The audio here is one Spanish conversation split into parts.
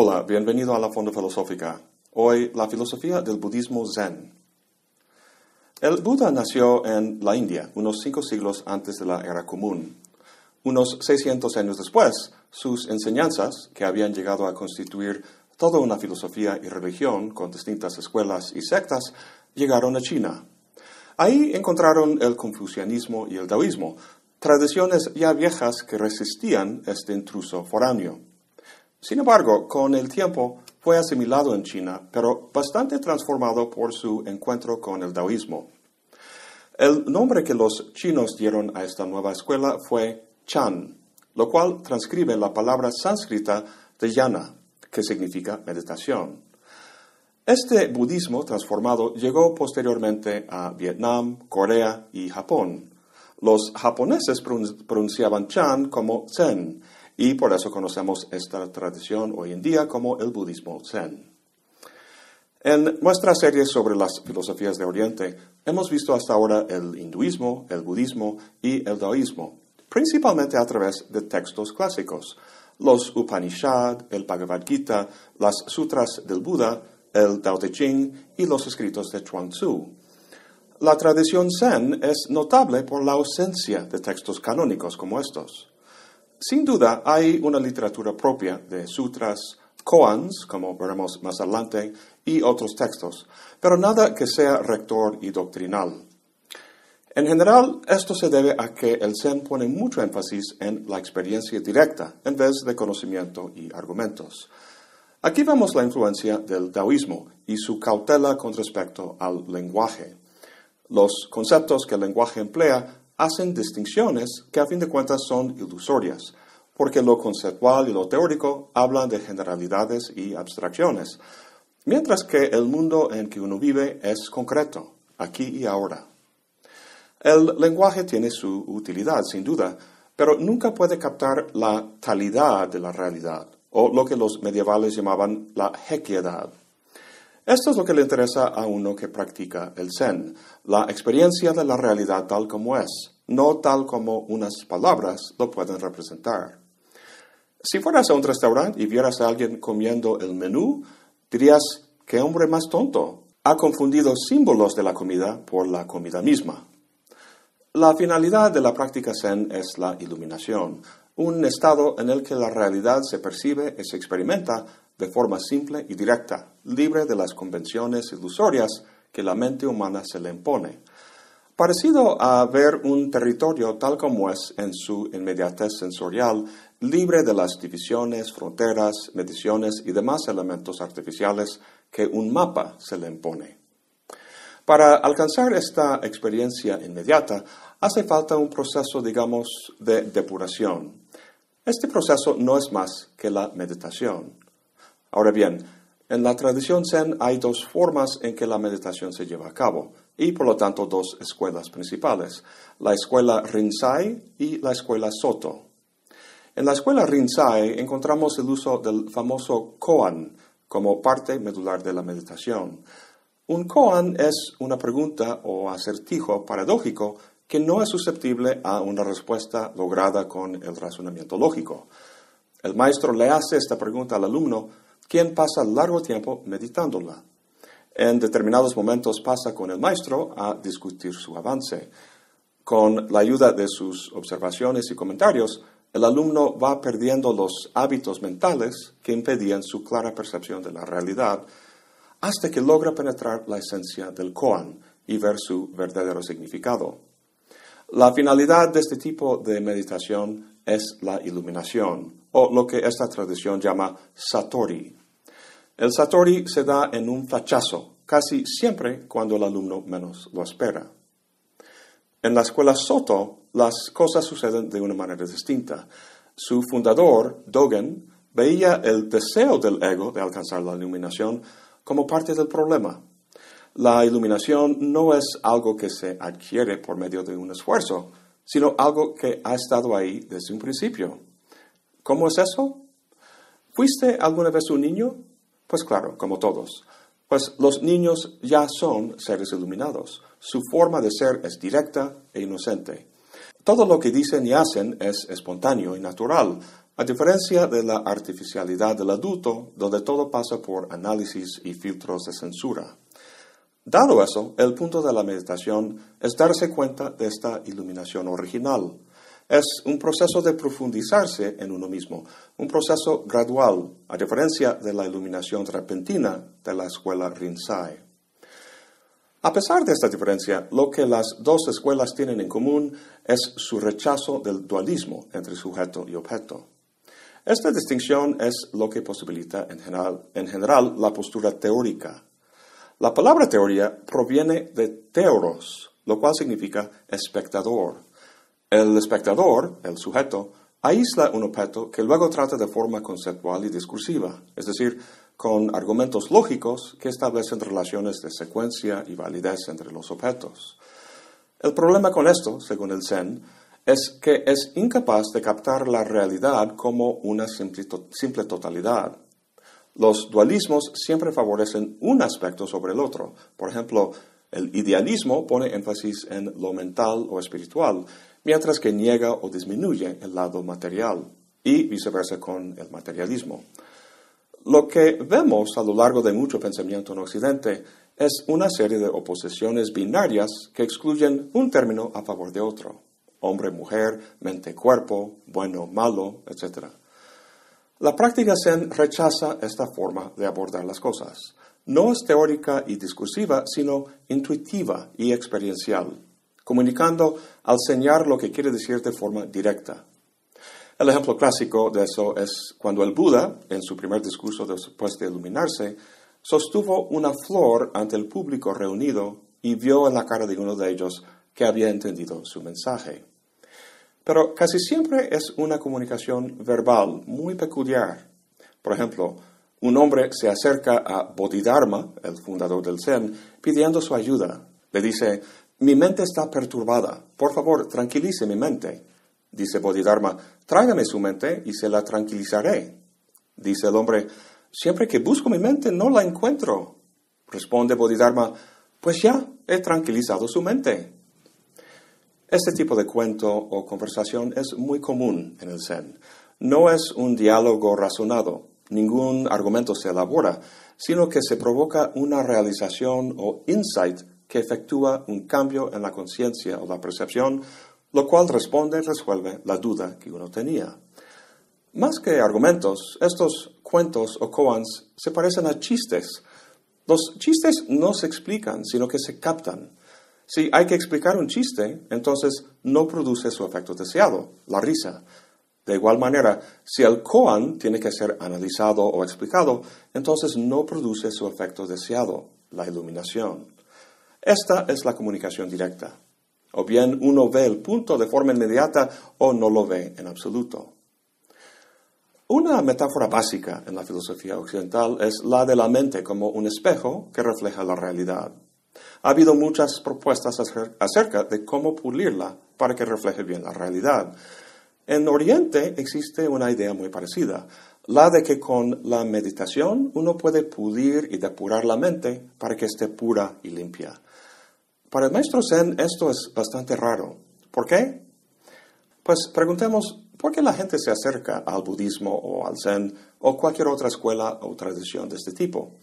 Hola, bienvenido a la Fonda Filosófica. Hoy la filosofía del budismo zen. El Buda nació en la India unos cinco siglos antes de la era común. Unos 600 años después, sus enseñanzas, que habían llegado a constituir toda una filosofía y religión con distintas escuelas y sectas, llegaron a China. Ahí encontraron el confucianismo y el taoísmo, tradiciones ya viejas que resistían este intruso foráneo. Sin embargo, con el tiempo fue asimilado en China, pero bastante transformado por su encuentro con el taoísmo. El nombre que los chinos dieron a esta nueva escuela fue Chan, lo cual transcribe la palabra sánscrita de yana, que significa meditación. Este budismo transformado llegó posteriormente a Vietnam, Corea y Japón. Los japoneses pronunciaban Chan como Zen y por eso conocemos esta tradición hoy en día como el budismo zen. En nuestra serie sobre las filosofías de Oriente hemos visto hasta ahora el hinduismo, el budismo y el taoísmo, principalmente a través de textos clásicos, los Upanishad, el Bhagavad Gita, las sutras del Buda, el Tao Te Ching y los escritos de Chuang Tzu. La tradición zen es notable por la ausencia de textos canónicos como estos. Sin duda hay una literatura propia de sutras, koans, como veremos más adelante, y otros textos, pero nada que sea rector y doctrinal. En general, esto se debe a que el Zen pone mucho énfasis en la experiencia directa en vez de conocimiento y argumentos. Aquí vemos la influencia del taoísmo y su cautela con respecto al lenguaje. Los conceptos que el lenguaje emplea hacen distinciones que a fin de cuentas son ilusorias, porque lo conceptual y lo teórico hablan de generalidades y abstracciones, mientras que el mundo en que uno vive es concreto, aquí y ahora. El lenguaje tiene su utilidad, sin duda, pero nunca puede captar la talidad de la realidad, o lo que los medievales llamaban la hequiedad. Esto es lo que le interesa a uno que practica el Zen, la experiencia de la realidad tal como es, no tal como unas palabras lo pueden representar. Si fueras a un restaurante y vieras a alguien comiendo el menú, dirías, qué hombre más tonto. Ha confundido símbolos de la comida por la comida misma. La finalidad de la práctica Zen es la iluminación, un estado en el que la realidad se percibe y se experimenta de forma simple y directa, libre de las convenciones ilusorias que la mente humana se le impone. Parecido a ver un territorio tal como es en su inmediatez sensorial, libre de las divisiones, fronteras, mediciones y demás elementos artificiales que un mapa se le impone. Para alcanzar esta experiencia inmediata, hace falta un proceso, digamos, de depuración. Este proceso no es más que la meditación. Ahora bien, en la tradición Zen hay dos formas en que la meditación se lleva a cabo, y por lo tanto dos escuelas principales, la escuela Rinzai y la escuela Soto. En la escuela Rinzai encontramos el uso del famoso koan como parte medular de la meditación. Un koan es una pregunta o acertijo paradójico que no es susceptible a una respuesta lograda con el razonamiento lógico. El maestro le hace esta pregunta al alumno quien pasa largo tiempo meditándola. En determinados momentos pasa con el maestro a discutir su avance. Con la ayuda de sus observaciones y comentarios, el alumno va perdiendo los hábitos mentales que impedían su clara percepción de la realidad, hasta que logra penetrar la esencia del koan y ver su verdadero significado. La finalidad de este tipo de meditación es la iluminación, o lo que esta tradición llama satori. El satori se da en un flachazo, casi siempre cuando el alumno menos lo espera. En la escuela Soto, las cosas suceden de una manera distinta. Su fundador, Dogen, veía el deseo del ego de alcanzar la iluminación como parte del problema. La iluminación no es algo que se adquiere por medio de un esfuerzo, sino algo que ha estado ahí desde un principio. ¿Cómo es eso? ¿Fuiste alguna vez un niño? Pues claro, como todos. Pues los niños ya son seres iluminados. Su forma de ser es directa e inocente. Todo lo que dicen y hacen es espontáneo y natural. a diferencia de la artificialidad del adulto, donde todo pasa por análisis y filtros de censura. Dado eso, el punto de la meditación es darse cuenta de esta iluminación original. Es un proceso de profundizarse en uno mismo, un proceso gradual, a diferencia de la iluminación repentina de la escuela Rinzai. A pesar de esta diferencia, lo que las dos escuelas tienen en común es su rechazo del dualismo entre sujeto y objeto. Esta distinción es lo que posibilita en general, la postura teórica. La palabra teoría proviene de teoros, lo cual significa espectador. El espectador, el sujeto, aísla un objeto que luego trata de forma conceptual y discursiva, es decir, con argumentos lógicos que establecen relaciones de secuencia y validez entre los objetos. El problema con esto, según el Zen, es que es incapaz de captar la realidad como una simple, simple totalidad. Los dualismos siempre favorecen un aspecto sobre el otro. Por ejemplo, el idealismo pone énfasis en lo mental o espiritual, mientras que niega o disminuye el lado material, y viceversa con el materialismo. Lo que vemos a lo largo de mucho pensamiento en Occidente es una serie de oposiciones binarias que excluyen un término a favor de otro. Hombre, mujer, mente, cuerpo, bueno, malo, etc. La práctica Zen rechaza esta forma de abordar las cosas. No es teórica y discursiva, sino intuitiva y experiencial, comunicando al señalar lo que quiere decir de forma directa. El ejemplo clásico de eso es cuando el Buda, en su primer discurso después de iluminarse, sostuvo una flor ante el público reunido y vio en la cara de uno de ellos que había entendido su mensaje. Pero casi siempre es una comunicación verbal muy peculiar. Por ejemplo, un hombre se acerca a Bodhidharma, el fundador del Zen, pidiendo su ayuda. Le dice, mi mente está perturbada, por favor, tranquilice mi mente. Dice Bodhidharma, tráigame su mente y se la tranquilizaré. Dice el hombre, siempre que busco mi mente no la encuentro. Responde Bodhidharma, pues ya he tranquilizado su mente. Este tipo de cuento o conversación es muy común en el Zen. No es un diálogo razonado, ningún argumento se elabora, sino que se provoca una realización o insight que efectúa un cambio en la conciencia o la percepción lo cual responde y resuelve la duda que uno tenía. Más que argumentos, estos cuentos o koans se parecen a chistes. Los chistes no se explican, sino que se captan. Si hay que explicar un chiste, entonces no produce su efecto deseado, la risa. De igual manera, si el koan tiene que ser analizado o explicado, entonces no produce su efecto deseado, la iluminación. Esta es la comunicación directa. O bien uno ve el punto de forma inmediata o no lo ve en absoluto. Una metáfora básica en la filosofía occidental es la de la mente como un espejo que refleja la realidad. Ha habido muchas propuestas acerca de cómo pulirla para que refleje bien la realidad. En Oriente existe una idea muy parecida, la de que con la meditación uno puede pulir y depurar la mente para que esté pura y limpia. Para el maestro Zen esto es bastante raro. ¿Por qué? Pues preguntemos, ¿por qué la gente se acerca al budismo o al Zen o cualquier otra escuela o tradición de este tipo?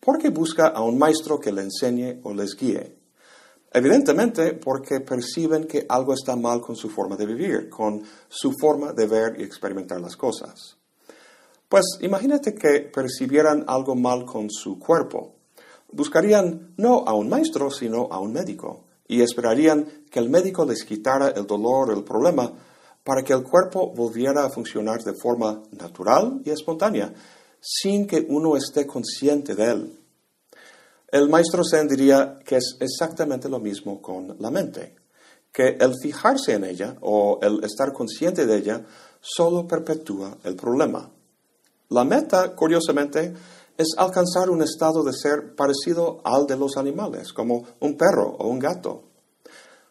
¿Por qué busca a un maestro que le enseñe o les guíe? Evidentemente porque perciben que algo está mal con su forma de vivir, con su forma de ver y experimentar las cosas. Pues imagínate que percibieran algo mal con su cuerpo, buscarían no a un maestro, sino a un médico, y esperarían que el médico les quitara el dolor el problema para que el cuerpo volviera a funcionar de forma natural y espontánea, sin que uno esté consciente de él. El maestro Zen diría que es exactamente lo mismo con la mente, que el fijarse en ella o el estar consciente de ella solo perpetúa el problema. La meta, curiosamente, es alcanzar un estado de ser parecido al de los animales, como un perro o un gato.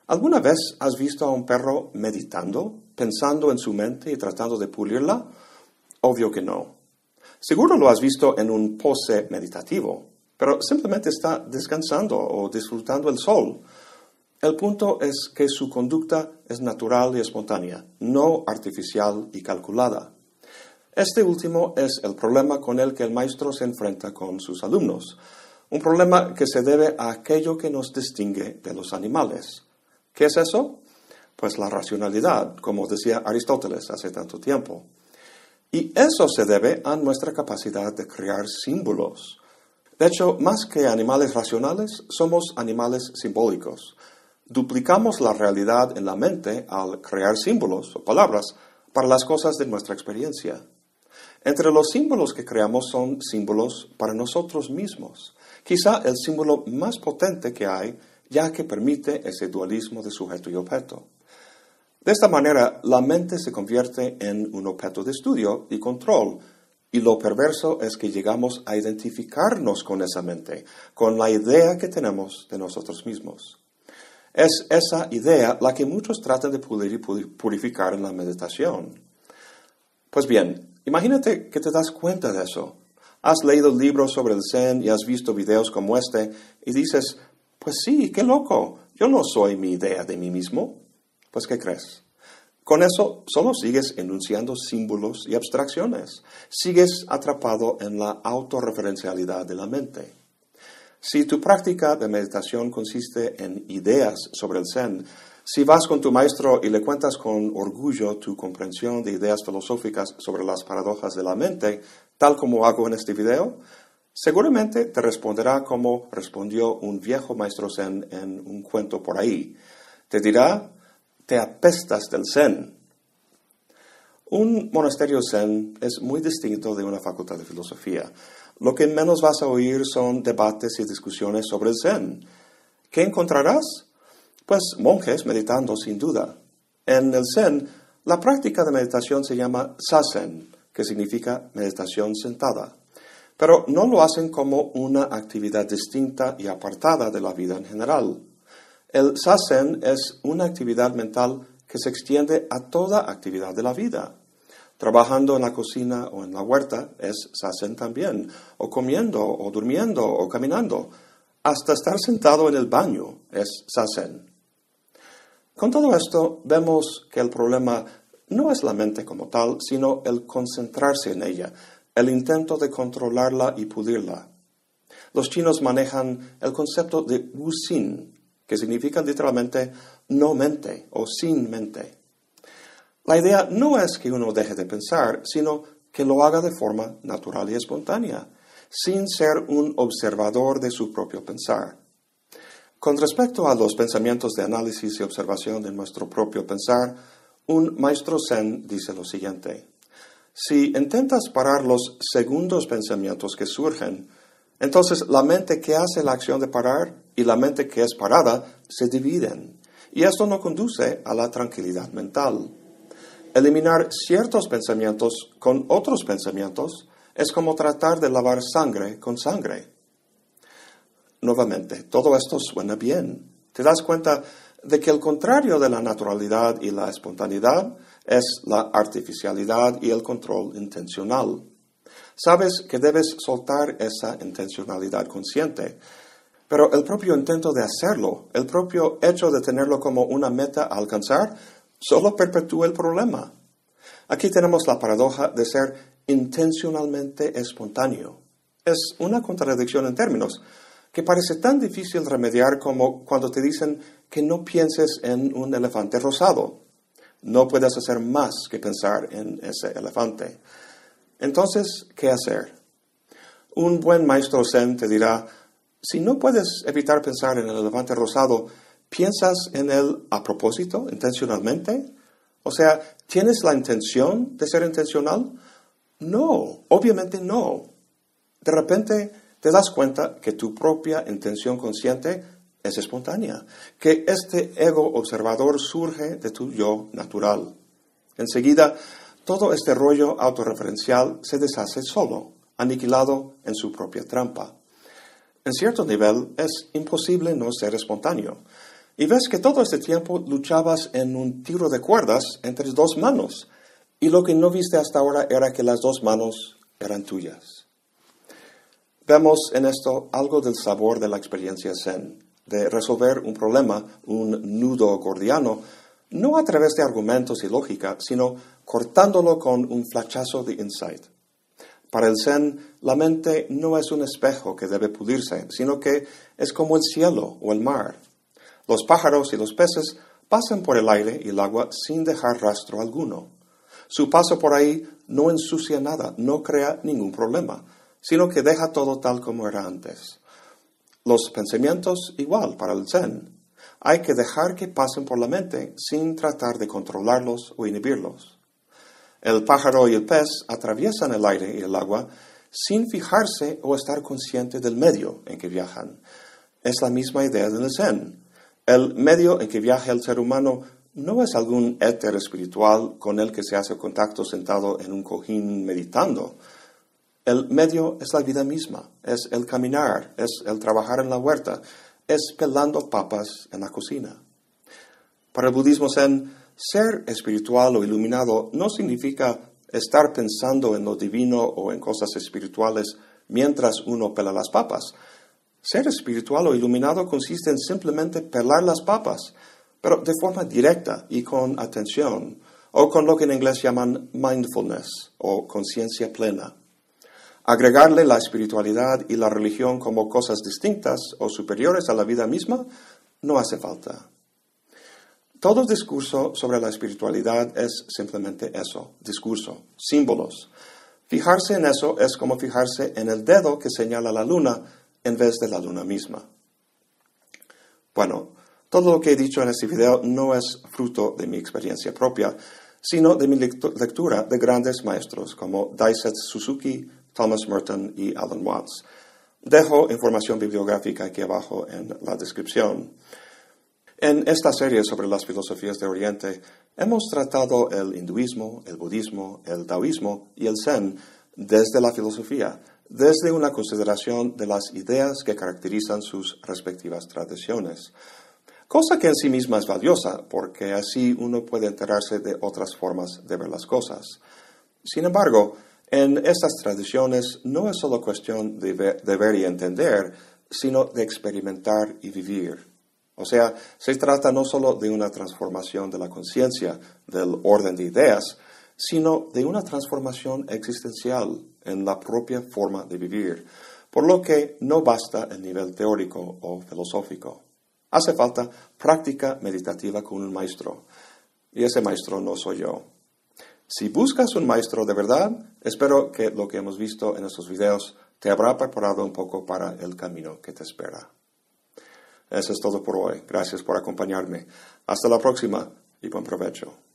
¿Alguna vez has visto a un perro meditando, pensando en su mente y tratando de pulirla? Obvio que no. Seguro lo has visto en un pose meditativo, pero simplemente está descansando o disfrutando el sol. El punto es que su conducta es natural y espontánea, no artificial y calculada. Este último es el problema con el que el maestro se enfrenta con sus alumnos, un problema que se debe a aquello que nos distingue de los animales. ¿Qué es eso? Pues la racionalidad, como decía Aristóteles hace tanto tiempo. Y eso se debe a nuestra capacidad de crear símbolos. De hecho, más que animales racionales, somos animales simbólicos. Duplicamos la realidad en la mente al crear símbolos o palabras para las cosas de nuestra experiencia. Entre los símbolos que creamos son símbolos para nosotros mismos. Quizá el símbolo más potente que hay, ya que permite ese dualismo de sujeto y objeto. De esta manera, la mente se convierte en un objeto de estudio y control, y lo perverso es que llegamos a identificarnos con esa mente, con la idea que tenemos de nosotros mismos. Es esa idea la que muchos tratan de pulir y purificar en la meditación. Pues bien, imagínate que te das cuenta de eso. Has leído libros sobre el Zen y has visto videos como este y dices, pues sí, qué loco, yo no soy mi idea de mí mismo. Pues ¿qué crees? Con eso solo sigues enunciando símbolos y abstracciones. Sigues atrapado en la autorreferencialidad de la mente. Si tu práctica de meditación consiste en ideas sobre el Zen, si vas con tu maestro y le cuentas con orgullo tu comprensión de ideas filosóficas sobre las paradojas de la mente, tal como hago en este video, seguramente te responderá como respondió un viejo maestro Zen en un cuento por ahí. Te dirá, te apestas del Zen. Un monasterio Zen es muy distinto de una facultad de filosofía. Lo que menos vas a oír son debates y discusiones sobre el Zen. ¿Qué encontrarás? Pues monjes meditando sin duda. En el Zen, la práctica de meditación se llama sasen, que significa meditación sentada. Pero no lo hacen como una actividad distinta y apartada de la vida en general. El sasen es una actividad mental que se extiende a toda actividad de la vida. Trabajando en la cocina o en la huerta es sasen también, o comiendo, o durmiendo, o caminando. Hasta estar sentado en el baño es sasen. Con todo esto, vemos que el problema no es la mente como tal, sino el concentrarse en ella, el intento de controlarla y pulirla. Los chinos manejan el concepto de wuxin, que significa literalmente no mente o sin mente. La idea no es que uno deje de pensar, sino que lo haga de forma natural y espontánea, sin ser un observador de su propio pensar. Con respecto a los pensamientos de análisis y observación de nuestro propio pensar, un maestro zen dice lo siguiente. Si intentas parar los segundos pensamientos que surgen, entonces la mente que hace la acción de parar y la mente que es parada se dividen. Y esto no conduce a la tranquilidad mental. Eliminar ciertos pensamientos con otros pensamientos es como tratar de lavar sangre con sangre. Nuevamente, todo esto suena bien. Te das cuenta de que el contrario de la naturalidad y la espontaneidad es la artificialidad y el control intencional. Sabes que debes soltar esa intencionalidad consciente, pero el propio intento de hacerlo, el propio hecho de tenerlo como una meta a alcanzar, solo perpetúa el problema. Aquí tenemos la paradoja de ser intencionalmente espontáneo. Es una contradicción en términos que parece tan difícil remediar como cuando te dicen que no pienses en un elefante rosado. No puedes hacer más que pensar en ese elefante. Entonces, ¿qué hacer? Un buen maestro zen te dirá, si no puedes evitar pensar en el elefante rosado, ¿piensas en él a propósito, intencionalmente? O sea, ¿tienes la intención de ser intencional? No, obviamente no. De repente te das cuenta que tu propia intención consciente es espontánea, que este ego observador surge de tu yo natural. Enseguida todo este rollo autorreferencial se deshace solo, aniquilado en su propia trampa. En cierto nivel es imposible no ser espontáneo. Y ves que todo este tiempo luchabas en un tiro de cuerdas entre dos manos, y lo que no viste hasta ahora era que las dos manos eran tuyas. Vemos en esto algo del sabor de la experiencia zen, de resolver un problema, un nudo gordiano, no a través de argumentos y lógica, sino cortándolo con un flachazo de insight. Para el Zen, la mente no es un espejo que debe pulirse, sino que es como el cielo o el mar. Los pájaros y los peces pasan por el aire y el agua sin dejar rastro alguno. Su paso por ahí no ensucia nada, no crea ningún problema, sino que deja todo tal como era antes. Los pensamientos igual para el Zen. Hay que dejar que pasen por la mente sin tratar de controlarlos o inhibirlos. El pájaro y el pez atraviesan el aire y el agua sin fijarse o estar consciente del medio en que viajan. Es la misma idea del Zen. El medio en que viaja el ser humano no es algún éter espiritual con el que se hace contacto sentado en un cojín meditando. El medio es la vida misma, es el caminar, es el trabajar en la huerta, es pelando papas en la cocina. Para el budismo zen, ser espiritual o iluminado no significa estar pensando en lo divino o en cosas espirituales mientras uno pela las papas. Ser espiritual o iluminado consiste en simplemente pelar las papas, pero de forma directa y con atención, o con lo que en inglés llaman mindfulness o conciencia plena. Agregarle la espiritualidad y la religión como cosas distintas o superiores a la vida misma no hace falta. Todo discurso sobre la espiritualidad es simplemente eso, discurso, símbolos. Fijarse en eso es como fijarse en el dedo que señala la luna en vez de la luna misma. Bueno, todo lo que he dicho en este video no es fruto de mi experiencia propia, sino de mi lectura de grandes maestros como Daisetsu Suzuki, Thomas Merton y Alan Watts. Dejo información bibliográfica aquí abajo en la descripción. En esta serie sobre las filosofías de Oriente hemos tratado el hinduismo, el budismo, el taoísmo y el zen desde la filosofía, desde una consideración de las ideas que caracterizan sus respectivas tradiciones. Cosa que en sí misma es valiosa, porque así uno puede enterarse de otras formas de ver las cosas. Sin embargo, en estas tradiciones no es solo cuestión de ver y entender, sino de experimentar y vivir. O sea, se trata no solo de una transformación de la conciencia, del orden de ideas, sino de una transformación existencial en la propia forma de vivir, por lo que no basta el nivel teórico o filosófico. Hace falta práctica meditativa con un maestro, y ese maestro no soy yo. Si buscas un maestro de verdad, espero que lo que hemos visto en estos videos te habrá preparado un poco para el camino que te espera. Eso es todo por hoy. Gracias por acompañarme. Hasta la próxima y buen provecho.